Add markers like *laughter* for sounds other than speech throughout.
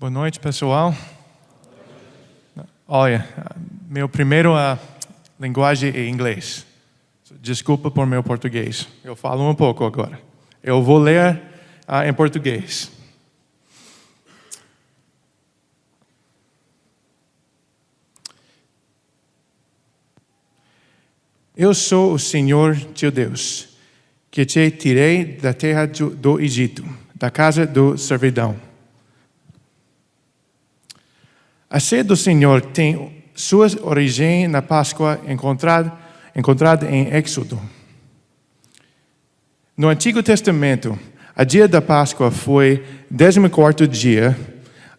Boa noite, pessoal. Olha, meu primeiro a linguagem é inglês. Desculpa por meu português. Eu falo um pouco agora. Eu vou ler uh, em português. Eu sou o Senhor teu Deus, que te tirei da terra do Egito, da casa do servidão. A sede do Senhor tem sua origem na Páscoa encontrada, encontrada em Êxodo. No Antigo Testamento, a dia da Páscoa foi 14 dia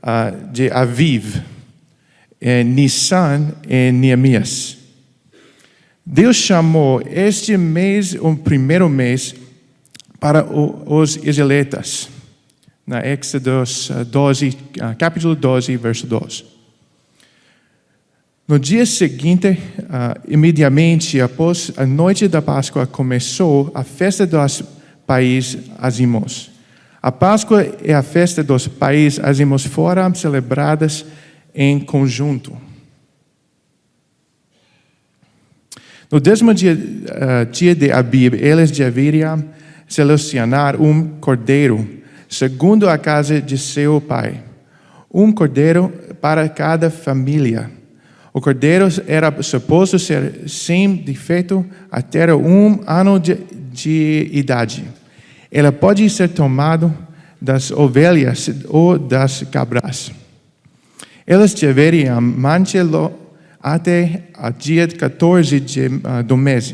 uh, de Aviv, em Nissan e Neemias. Deus chamou este mês o primeiro mês para os israelitas, na Éxodo 12, uh, capítulo 12, verso 12. No dia seguinte, uh, imediatamente após a noite da Páscoa, começou a festa dos pais azimos. A Páscoa e a festa dos pais azimos foram celebradas em conjunto. No décimo dia, uh, dia de Abib, eles deveriam selecionar um cordeiro, segundo a casa de seu pai. Um cordeiro para cada família. O cordeiro era suposto ser sem defeito até um ano de, de idade. Ele pode ser tomado das ovelhas ou das cabras. Eles deveriam mantê-lo até o dia 14 de, uh, do mês.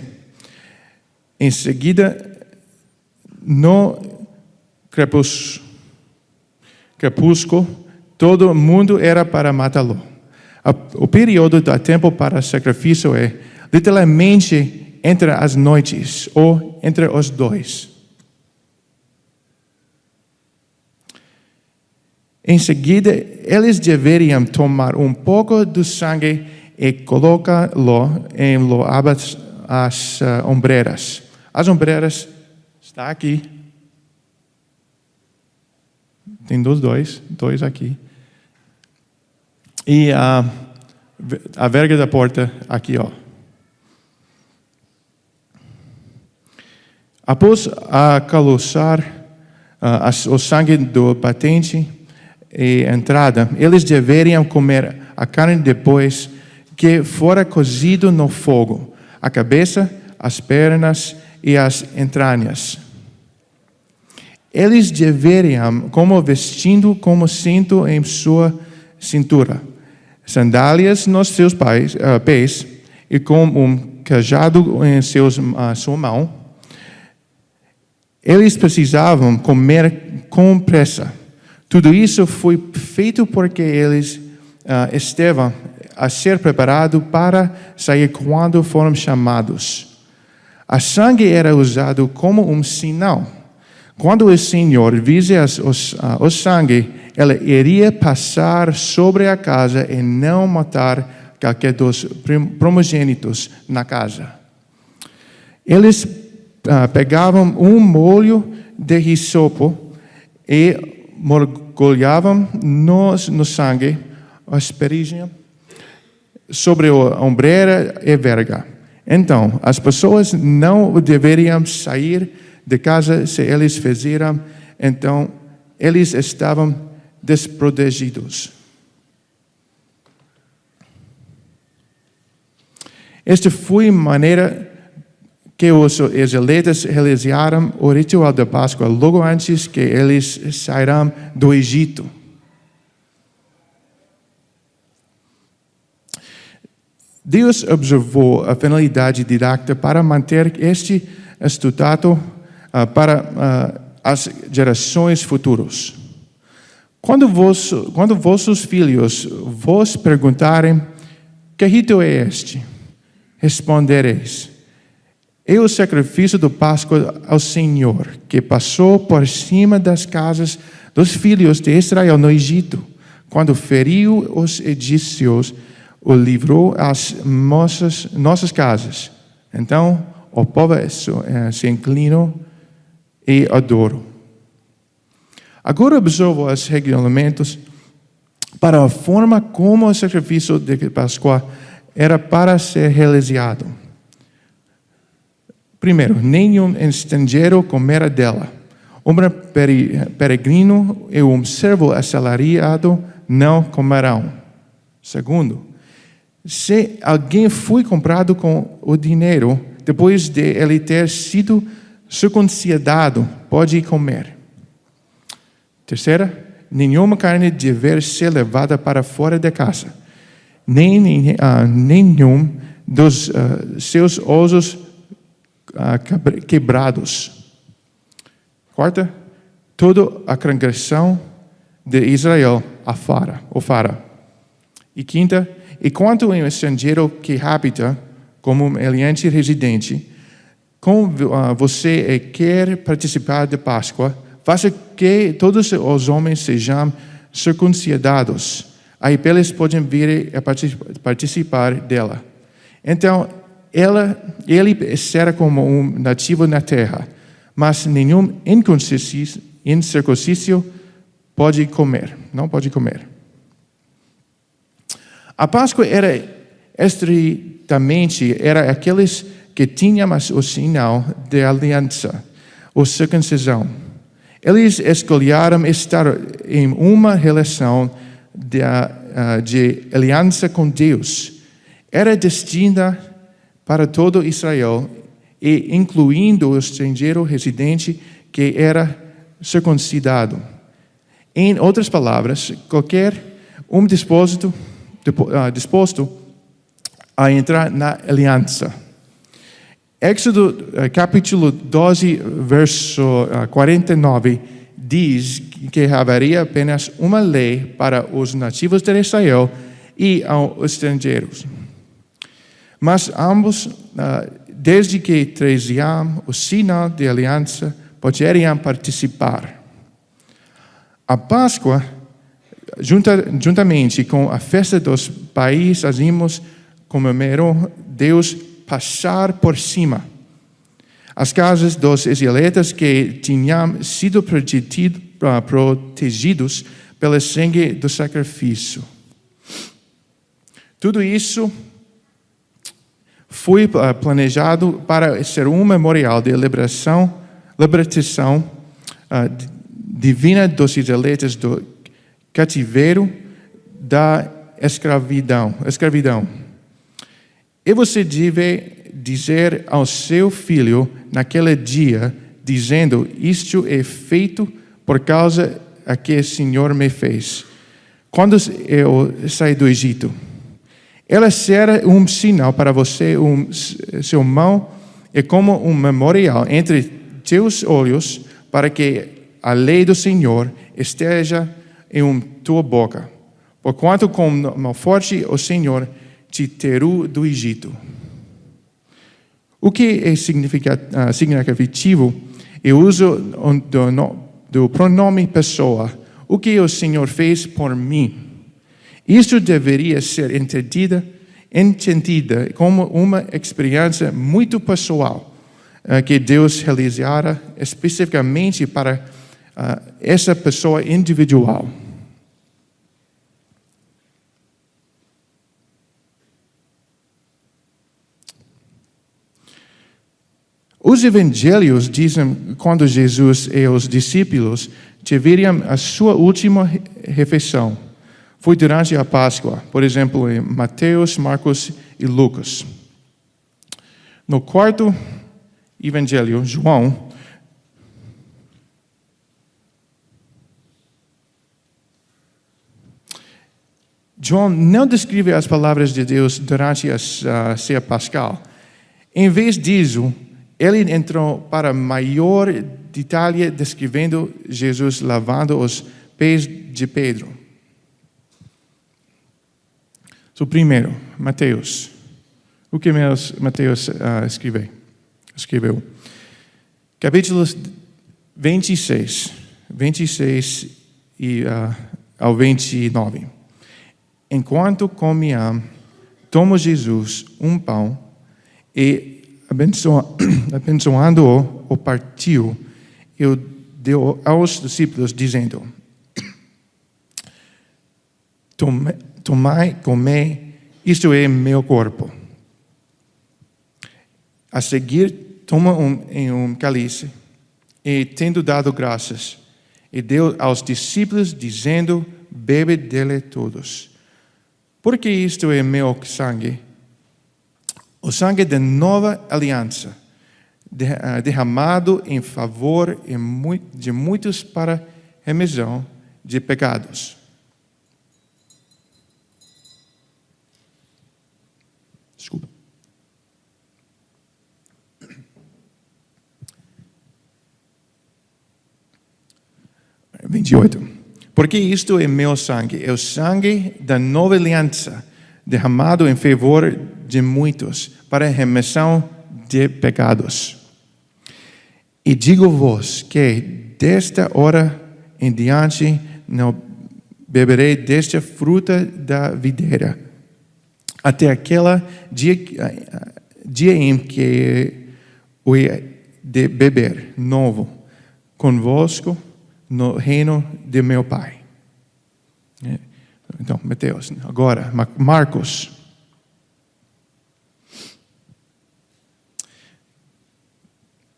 Em seguida, no crepúsculo, todo mundo era para matá-lo. O período do tempo para sacrifício é literalmente entre as noites ou entre os dois. Em seguida, eles deveriam tomar um pouco do sangue e colocá-lo em loabas as uh, ombreiras. As ombreiras está aqui. Tem dois, dois, dois aqui. E a, a verga da porta aqui, ó. Após acaloçar uh, o sangue do patente e entrada, eles deveriam comer a carne depois que fora cozido no fogo, a cabeça, as pernas e as entranhas. Eles deveriam, como vestindo como cinto em sua cintura sandálias nos seus pés, uh, pés e com um cajado em seus, uh, sua mão. Eles precisavam comer com pressa. Tudo isso foi feito porque eles uh, estavam a ser preparados para sair quando foram chamados. A sangue era usado como um sinal. Quando o Senhor visse o sangue, ela iria passar sobre a casa e não matar qualquer dos primogênitos na casa. Eles uh, pegavam um molho de risopo e mergulhavam no, no sangue, asperigem, sobre a ombreira e verga. Então, as pessoas não deveriam sair de casa se eles fizeram, então eles estavam desprotegidos. Esta foi a maneira que os israelitas realizaram o ritual da Páscoa logo antes que eles saíram do Egito. Deus observou a finalidade didática para manter este estatuto uh, para uh, as gerações futuras. Quando, vos, quando vossos filhos vos perguntarem, que rito é este? Respondereis, é o sacrifício do Páscoa ao Senhor, que passou por cima das casas dos filhos de Israel no Egito, quando feriu os egípcios, o livrou às nossas, nossas casas. Então, o povo se inclinou e adorou. Agora observo os regulamentos para a forma como o sacrifício de Páscoa era para ser realizado. Primeiro, nenhum estrangeiro comera dela. Um peregrino e um servo assalariado não comerão. Segundo, se alguém foi comprado com o dinheiro, depois de ele ter sido circuncidado, pode comer. Terceira, nenhuma carne deve ser levada para fora da casa, nem uh, nenhum dos uh, seus ossos uh, quebrados. Quarta, toda a congregação de Israel afara, o fará. E quinta, e quanto um estrangeiro que habita como um aliante residente, com você quer participar da Páscoa, faça que todos os homens sejam circuncidados. Aí eles podem vir a participar dela. Então, ela, ele será como um nativo na terra, mas nenhum incircunciso pode comer, não pode comer. A Páscoa era estritamente era aqueles que tinham o sinal de aliança, ou circuncisão. Eles escolheram estar em uma relação de, uh, de aliança com Deus. Era destinada para todo Israel, e incluindo o estrangeiro residente que era circuncidado. Em outras palavras, qualquer um disposto, uh, disposto a entrar na aliança. Éxodo eh, capítulo 12, verso 49, eh, diz que haveria apenas uma lei para os nativos de Israel e aos estrangeiros. Mas ambos, eh, desde que traziam o sinal de aliança, poderiam participar. A Páscoa, juntamente com a festa dos pais, fazemos comemorou Deus passar por cima. As casas dos israelitas que tinham sido protegidos pelo sangue do sacrifício. Tudo isso foi ah, planejado para ser um memorial de liberação, libertação uh, divina dos israelitas do cativeiro da escravidão. escravidão. E você deve dizer ao seu filho naquele dia, dizendo: Isto é feito por causa a que o Senhor me fez. Quando eu saí do Egito, ela será um sinal para você, um, seu mão é como um memorial entre teus olhos, para que a lei do Senhor esteja em tua boca. Porquanto com mão forte o Senhor te tirou do Egito. O que é ah, significativo é o uso do, pronome pessoa. O que o Senhor fez por mim. Isso deveria ser entendida, entendida como uma experiência muito pessoal uh, que Deus realizara especificamente para uh, essa pessoa individual. Os evangelhos dizem quando Jesus e os discípulos tiveram a sua última refeição. Foi durante a Páscoa, por exemplo, em Mateus, Marcos e Lucas. No quarto evangelho, João, João não descreve as palavras de Deus durante a ceia pascal. Em vez disso, ele entrou para maior detalhe descrevendo Jesus lavando os pés de Pedro. So, primeiro, Mateus. O que Mateus uh, escreveu? Capítulo 26, 26 e, uh, ao 29. Enquanto comiam, tomou Jesus um pão e *clears throat* abençoando-o, o partiu e o deu aos discípulos, dizendo: *clears throat* Tomai, comei, isto é meu corpo. A seguir, toma um, em um cálice e, tendo dado graças, e deu aos discípulos, dizendo: Bebe dele todos. Porque isto é meu sangue, o sangue da nova aliança, ah, derramado em favor de muitos para remissão de pecados. Desculpa. Vinte e oito. Porque isto é meu sangue, é o sangue da nova aliança, derramado em favor de muitos, para remissão de pecados. E digo-vos que desta hora em diante não beberei desta fruta da videira, até aquele dia, dia em que o de beber novo convosco no reino de meu Pai. É. Então, Mateus, agora, Ma- Marcos.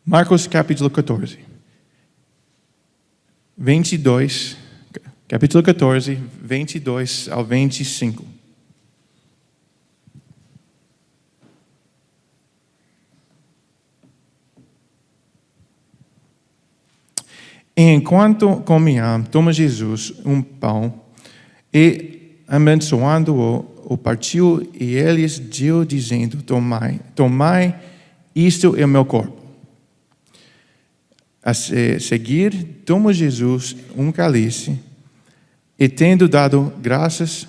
Marcos capítulo 14. 22, capítulo 14, 22 ao 25. Enquanto comiam, toma Jesus um pão e, abençoando-o, o partiu e eles deu, dizendo: Tomai, tomai, isto é o meu corpo. A se- seguir, toma Jesus um cálice e, tendo dado graças,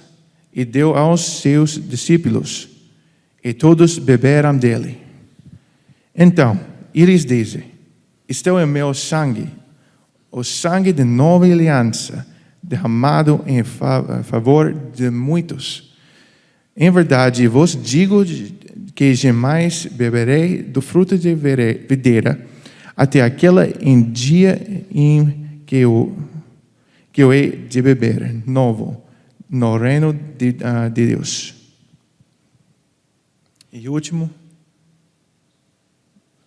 e deu aos seus discípulos, e todos beberam dele. Então, eles dizem: Isto é o meu sangue, o sangue de nova aliança, derramado em fa- favor de muitos. Em verdade, vos digo que jamais beberei do fruto de videira, até aquele dia em que eu, que eu hei de beber novo no reino de, ah, de Deus. E último,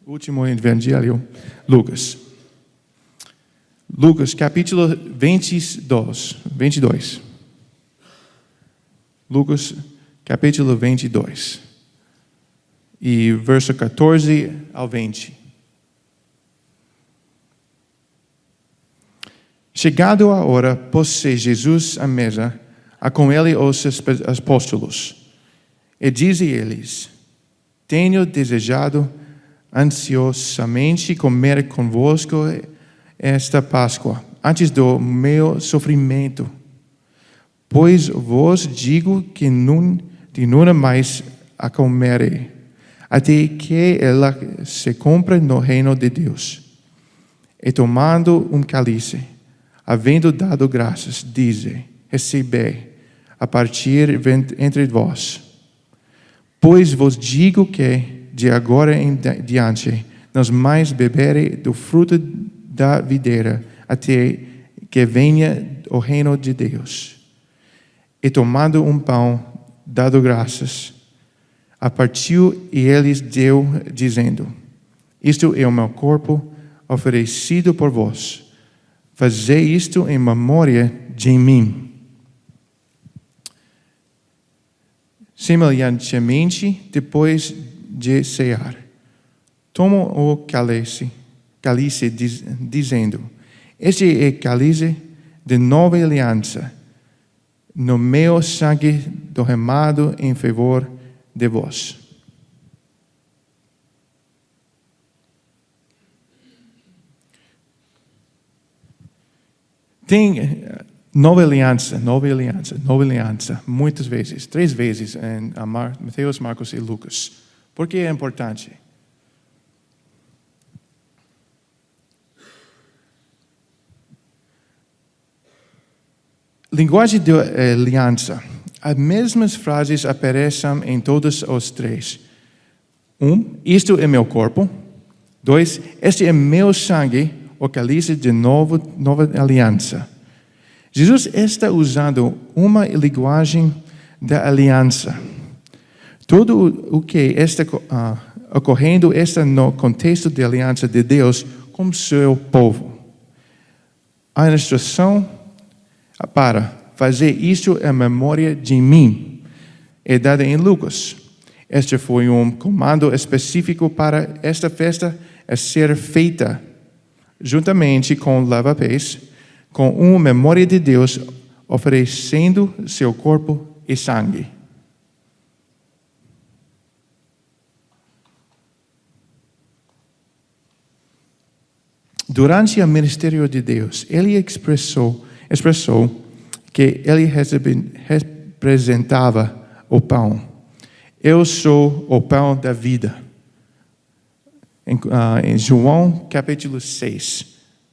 último evangelho, Lucas. Lucas, capítulo 22. 22. Lucas, capítulo 22. E verso 14 ao 20. Chegado a hora, pôs-se Jesus à mesa, a com ele os apóstolos. E diz eles: Tenho desejado ansiosamente comer convosco esta Páscoa, antes do meu sofrimento. Pois vos digo que não, de nunca mais a comerei, até que ela se cumpra no reino de Deus. E tomando um cálice, havendo dado graças, dize: Recebei a partir entre vós. Pois vos digo que, de agora em di- diante, não mais beberei do fruto da videira, até que venha o reino de Deus. E tomando um pão, dado graças, a partiu e eles deu, dizendo: Isto é o meu corpo oferecido por vós. Fazei isto em memória de mim. Semelhantemente, depois de cear, toma o cálice, cálice diz, dizendo: Este é cálice de nova aliança, no meu sangue derramado em favor de vós. Tem eh, nova aliança, nova aliança, nova aliança, muitas vezes, três vezes em Mateus, Marcos e Lucas. Por que é importante? Linguagem de eh, aliança. As mesmas frases aparecem em todos os três. Um, isto é meu corpo. Dois, este é meu sangue, o cálice de novo, nova aliança. Jesus está usando uma linguagem da aliança. Tudo o que está uh, ocorrendo está no contexto de aliança de Deus com seu povo. A instrução para fazer isso em memória de mim é dada em Lucas. Este foi um comando específico para esta festa a ser feita juntamente com lava-pés, com uma memória de Deus, oferecendo seu corpo e sangue. Durante o ministério de Deus, ele expressou, expressou que ele representava o pão. Eu sou o pão da vida. Em, uh, em João capítulo 6,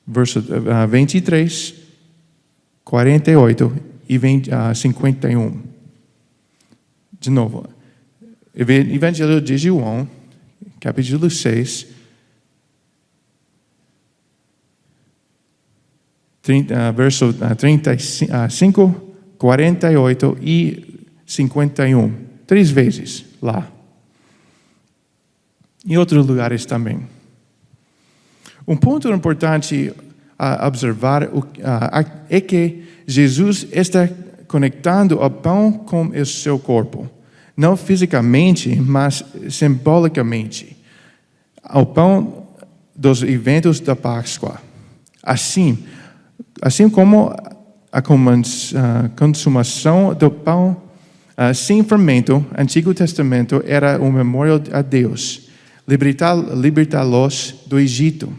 verso uh, 23, 48 e 20, uh, 51. De novo, Evangelho de João, capítulo 6, 30, verso 35, 48 e 51. Três vezes lá. Em outros lugares também. Um ponto importante a observar é que Jesus está conectando o pão com o seu corpo. Não fisicamente, mas simbolicamente. O pão dos eventos da Páscoa. Assim, assim como a consumação do pão sem fermento, Antigo Testamento era um memorial a Deus, libertá-los do Egito.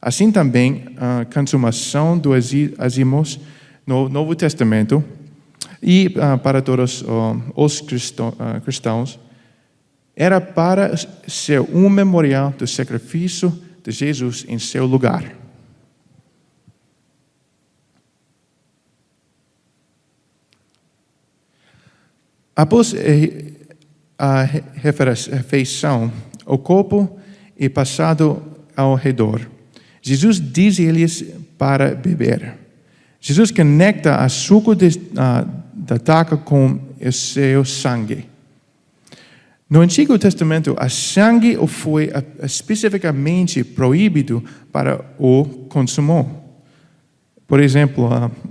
Assim também a consumação dos azimos no Novo Testamento e uh, para todos os uh, cristãos era para ser um memorial do sacrifício de Jesus em seu lugar. Após a refeição, o corpo é passado ao redor. Jesus diz-lhes para beber. Jesus conecta a suco de, uh, da taca com o seu sangue. No Antigo Testamento, a sangue foi especificamente proibido para o consumo. Por exemplo,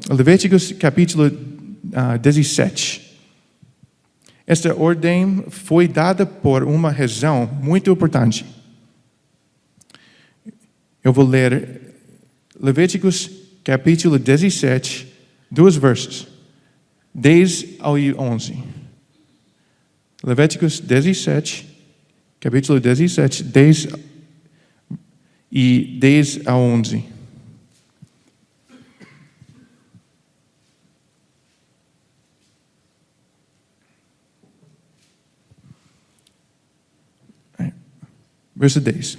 Levíticos capítulo 17. Esta ordem foi dada por uma razão muito importante. Eu vou ler Levíticos capítulo 17, dois versos, 10 ao 11. Levíticos 17, capítulo 17, 10 e 10 a 11. Verso 10.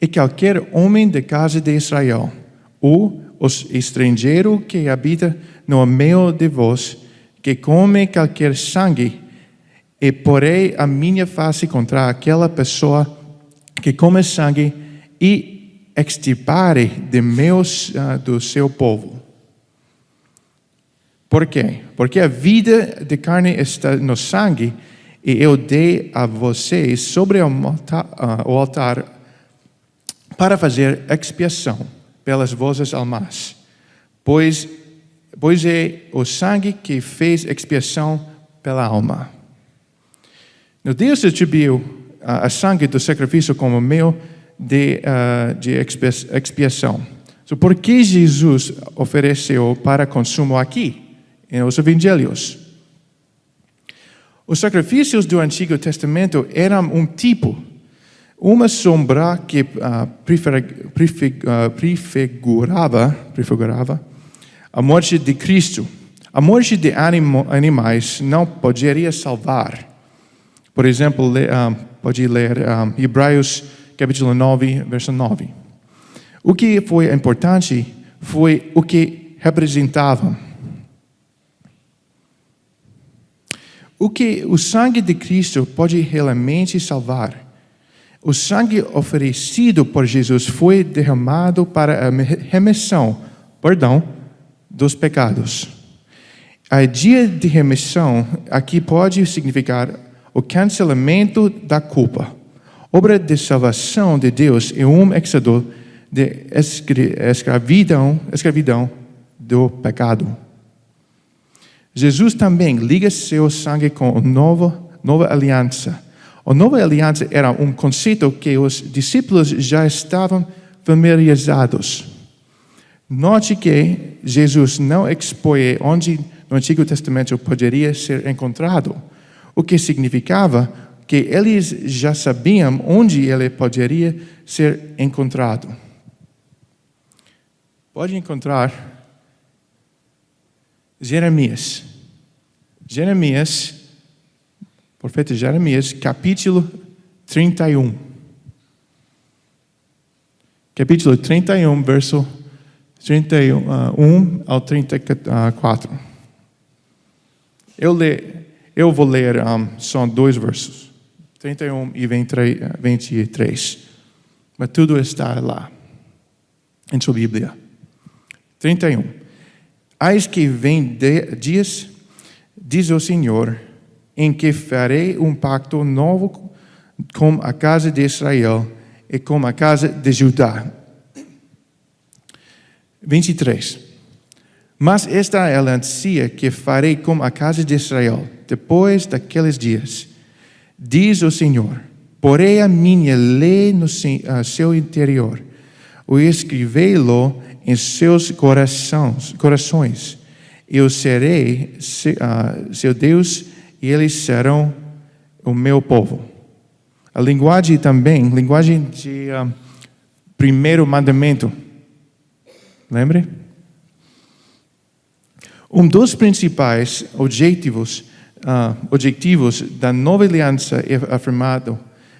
E qualquer homem da casa de Israel, ou os estrangeiro que habita no meio de vós, que come qualquer sangue, e porei a minha face contra aquela pessoa que come sangue e extirpare de meus, uh, do seu povo. Por quê? Porque a vida de carne está no sangue e eu dei a vocês sobre o altar para fazer expiação pelas vossas almas, pois, pois é o sangue que fez expiação pela alma. No Deus distribuiu a sangue do sacrifício como meio de, uh, de expiação. Por que Jesus ofereceu para consumo aqui, nos evangelhos? Os sacrifícios do Antigo Testamento eram um tipo, uma sombra que uh, prefigurava, prefigurava a morte de Cristo. A morte de animais não poderia salvar. Por exemplo, uh, pode ler Hebreus capítulo 9, verso 9. O que foi importante foi o que representava O que o sangue de Cristo pode realmente salvar? O sangue oferecido por Jesus foi derramado para a remissão, perdão, dos pecados. A dia de remissão aqui pode significar o cancelamento da culpa. Obra de salvação de Deus é um exodus de escravidão, escravidão do pecado. Jesus também liga seu sangue com a nova, nova aliança. A nova aliança era um conceito que os discípulos já estavam familiarizados. Note que Jesus não expõe onde no Antigo Testamento poderia ser encontrado, o que significava que eles já sabiam onde ele poderia ser encontrado. Pode encontrar Jeremias. Jeremias, profeta Jeremias, capítulo 31. Capítulo 31, verso 31 uh, ao 34. Eu, le, eu vou ler, um, são dois versos, 31 e 23. Mas tudo está lá, em sua Bíblia. 31. Eis que vem dias, diz o Senhor, em que farei um pacto novo com a casa de Israel e com a casa de Judá. 23. Mas esta é a aliança que farei com a casa de Israel depois daqueles dias, diz o Senhor. Porei a minha lei no seu interior, o escrevei-lo em seus corações, corações. Eu serei uh, seu Deus e eles serão o meu povo. A linguagem também, linguagem de uh, primeiro mandamento. Lembre? Um dos principais objetivos, uh, objetivos da nova aliança é afirmado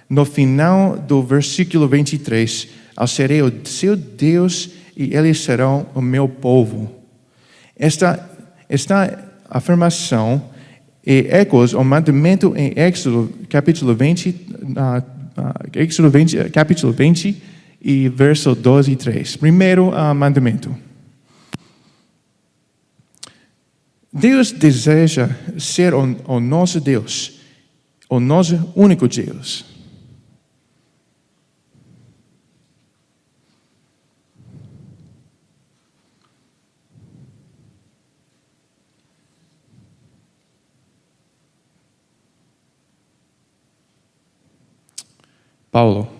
no final do versículo 23: Ao serei o seu Deus e eles serão o meu povo. Esta, esta afirmação é ecos o mandamento em Êxodo capítulo 20, uh, uh, Êxodo 20, capítulo 20 e verso 12 e 3. Primeiro uh, mandamento. Deus deseja ser o, o nosso Deus, o nosso único Deus. Paulo.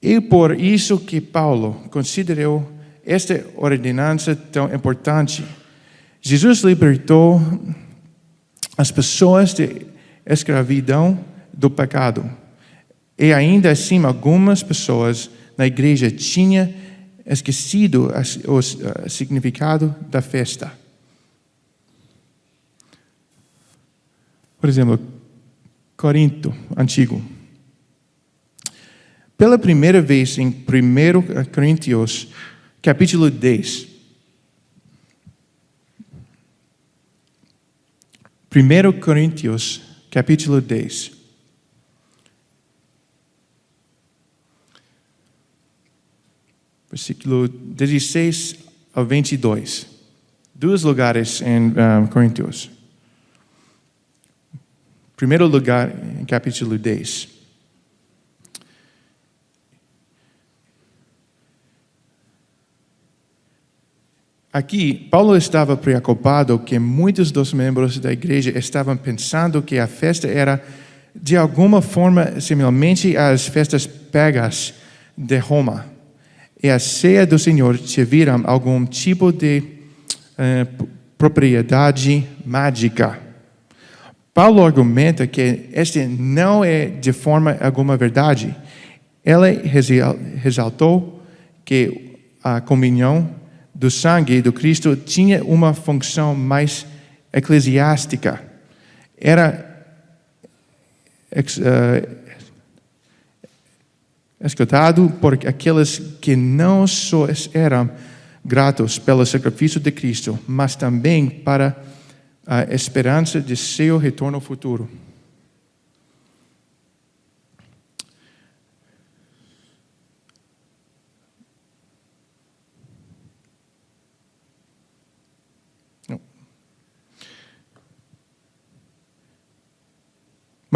E por isso que Paulo considerou esta ordenança tão importante. Jesus libertou as pessoas de escravidão do pecado. E ainda assim, algumas pessoas na igreja tinham esquecido o significado da festa. Por exemplo, Corinto antigo. Pela primeira vez em 1 Coríntios, capítulo 10. 1 Coríntios, capítulo 10. Versículo 16 ao 22. Dois lugares em um, ah, Coríntios. Primeiro lugar, em capítulo 10. Aqui, Paulo estava preocupado que muitos dos membros da igreja estavam pensando que a festa era, de alguma forma, semelhante às festas pagas de Roma. E a ceia do Senhor tiveram algum tipo de eh, propriedade mágica. Paulo argumenta que este não é de forma alguma verdade. Ele ressaltou que a comunhão do sangue do Cristo tinha uma função mais eclesiástica. Era uh, escutado por aqueles que não só eram gratos pelo sacrifício de Cristo, mas também para a esperança de seu retorno futuro.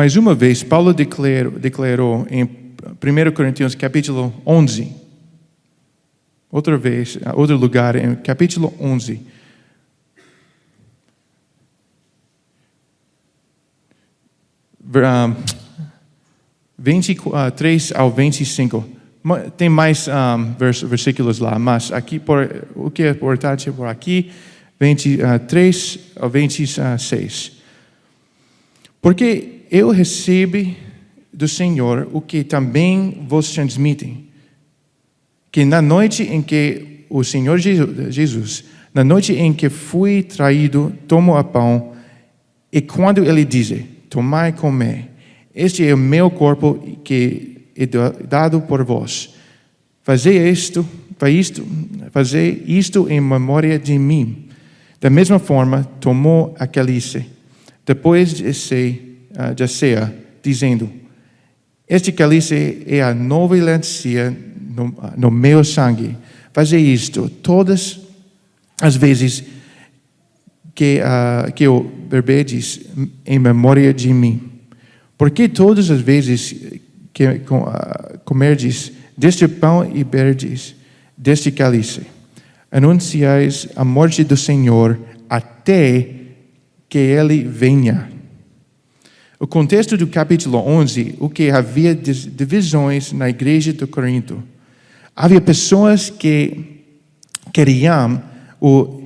Mais uma vez, Paulo declarou, declarou, em 1 Coríntios capítulo 11, outra vez, outro lugar, em capítulo 11, 23 ao 25. Tem mais um, vers, versículos lá, mas aqui, por, o que é importante por aqui, 23 ao 26. Porque eu recebi do Senhor o que também vos transmitem, que na noite em que o Senhor Jesus, na noite em que fui traído, tomou a pão, e quando ele diz, tomai e comei, este é o meu corpo que é dado por vós. Fazei isto, isto, fazei isto em memória de mim. Da mesma forma, tomou a calice, depois de ah, ceia, dizendo, este cálice é a nova aliança no, no meu sangue. Fazei isto todas as vezes que, uh, que o bebedes em memória de mim. Porque todas as vezes que uh, comerdes deste pão e beberdes deste cálice, anunciais a morte do Senhor até que ele venha. O contexto do capítulo 11, o que havia divisões na igreja de Corinto. Havia pessoas que queriam o ah,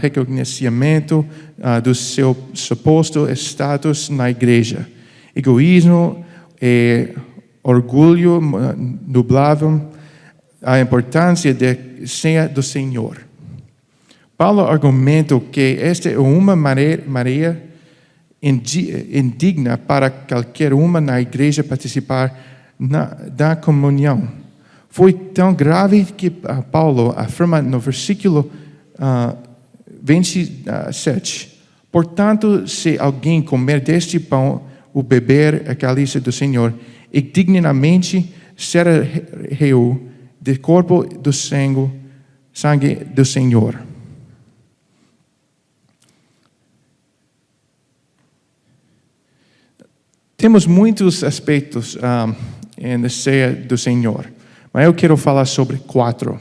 reconhecimento ah, do seu suposto status na igreja. Egoísmo e orgulho nublavam a importância da ceia do Senhor. Paulo argumentou que esta é uma maneira indigna para qualquer uma na igreja participar na, da comunhão. Foi tão grave que uh, Paulo afirma no versículo uh, 27. Portanto, se alguém comer deste pão ou beber a caliça do Senhor, indignamente será reu do corpo do sangue, sangue do Senhor. Temos muitos aspectos um, na ceia do Senhor, mas eu quero falar sobre quatro.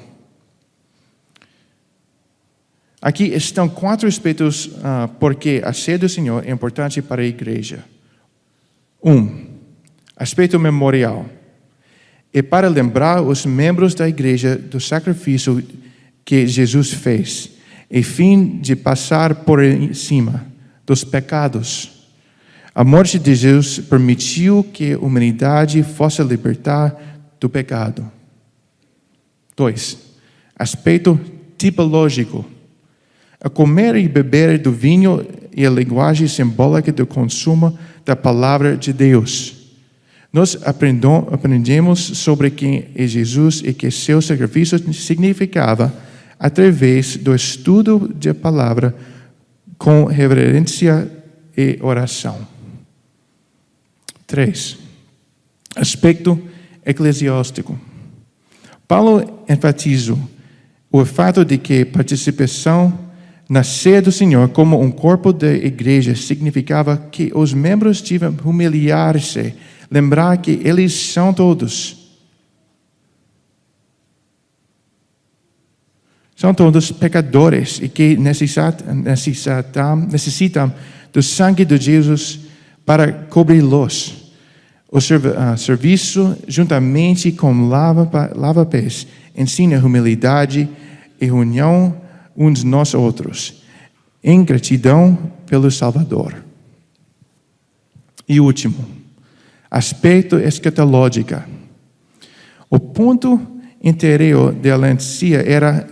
Aqui estão quatro aspectos uh, porque a ceia do Senhor é importante para a igreja. Um, aspecto memorial. É para lembrar os membros da igreja do sacrifício que Jesus fez, e fim de passar por cima dos pecados a morte de Jesus permitiu que a humanidade fosse libertar do pecado. Dois, aspecto tipológico. A comer e beber do vinho e a linguagem simbólica do consumo da palavra de Deus. Nós aprendemos sobre quem é Jesus e que seu sacrifício significava através do estudo da palavra com reverência e oração. Três, aspecto eclesiástico. Paulo enfatiza o fato de que participação na ceia do Senhor como um corpo da igreja significava que os membros tinham humilhar-se, lembrar que eles são todos. São todos pecadores e que necessitam, necessitam, do sangue de Jesus para cobri-los. O uh, serviço, juntamente com lava-pés, lava ensina humildade e união uns nos outros, em gratidão pelo Salvador. E último, aspecto escatológico. O ponto interior da aliança era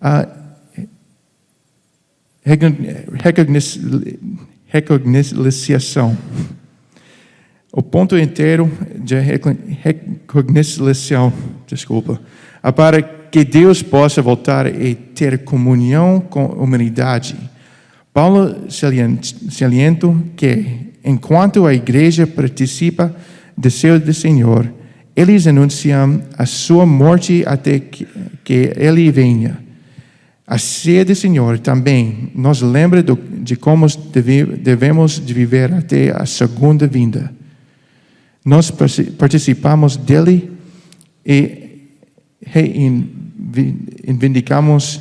a reconciliação o ponto inteiro de reconciliação, desculpa, é para que Deus possa voltar e ter comunhão com a humanidade. Paulo salienta que, enquanto a igreja participa do seu do Senhor, eles anunciam a sua morte até que, que ele venha. A ceia do Senhor também nos lembra do, de como deve, devemos de viver até a segunda vinda. Nós participamos dele e reivindicamos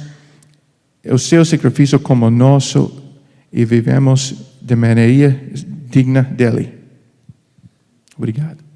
o seu sacrifício como nosso e vivemos de maneira digna dele. Obrigado.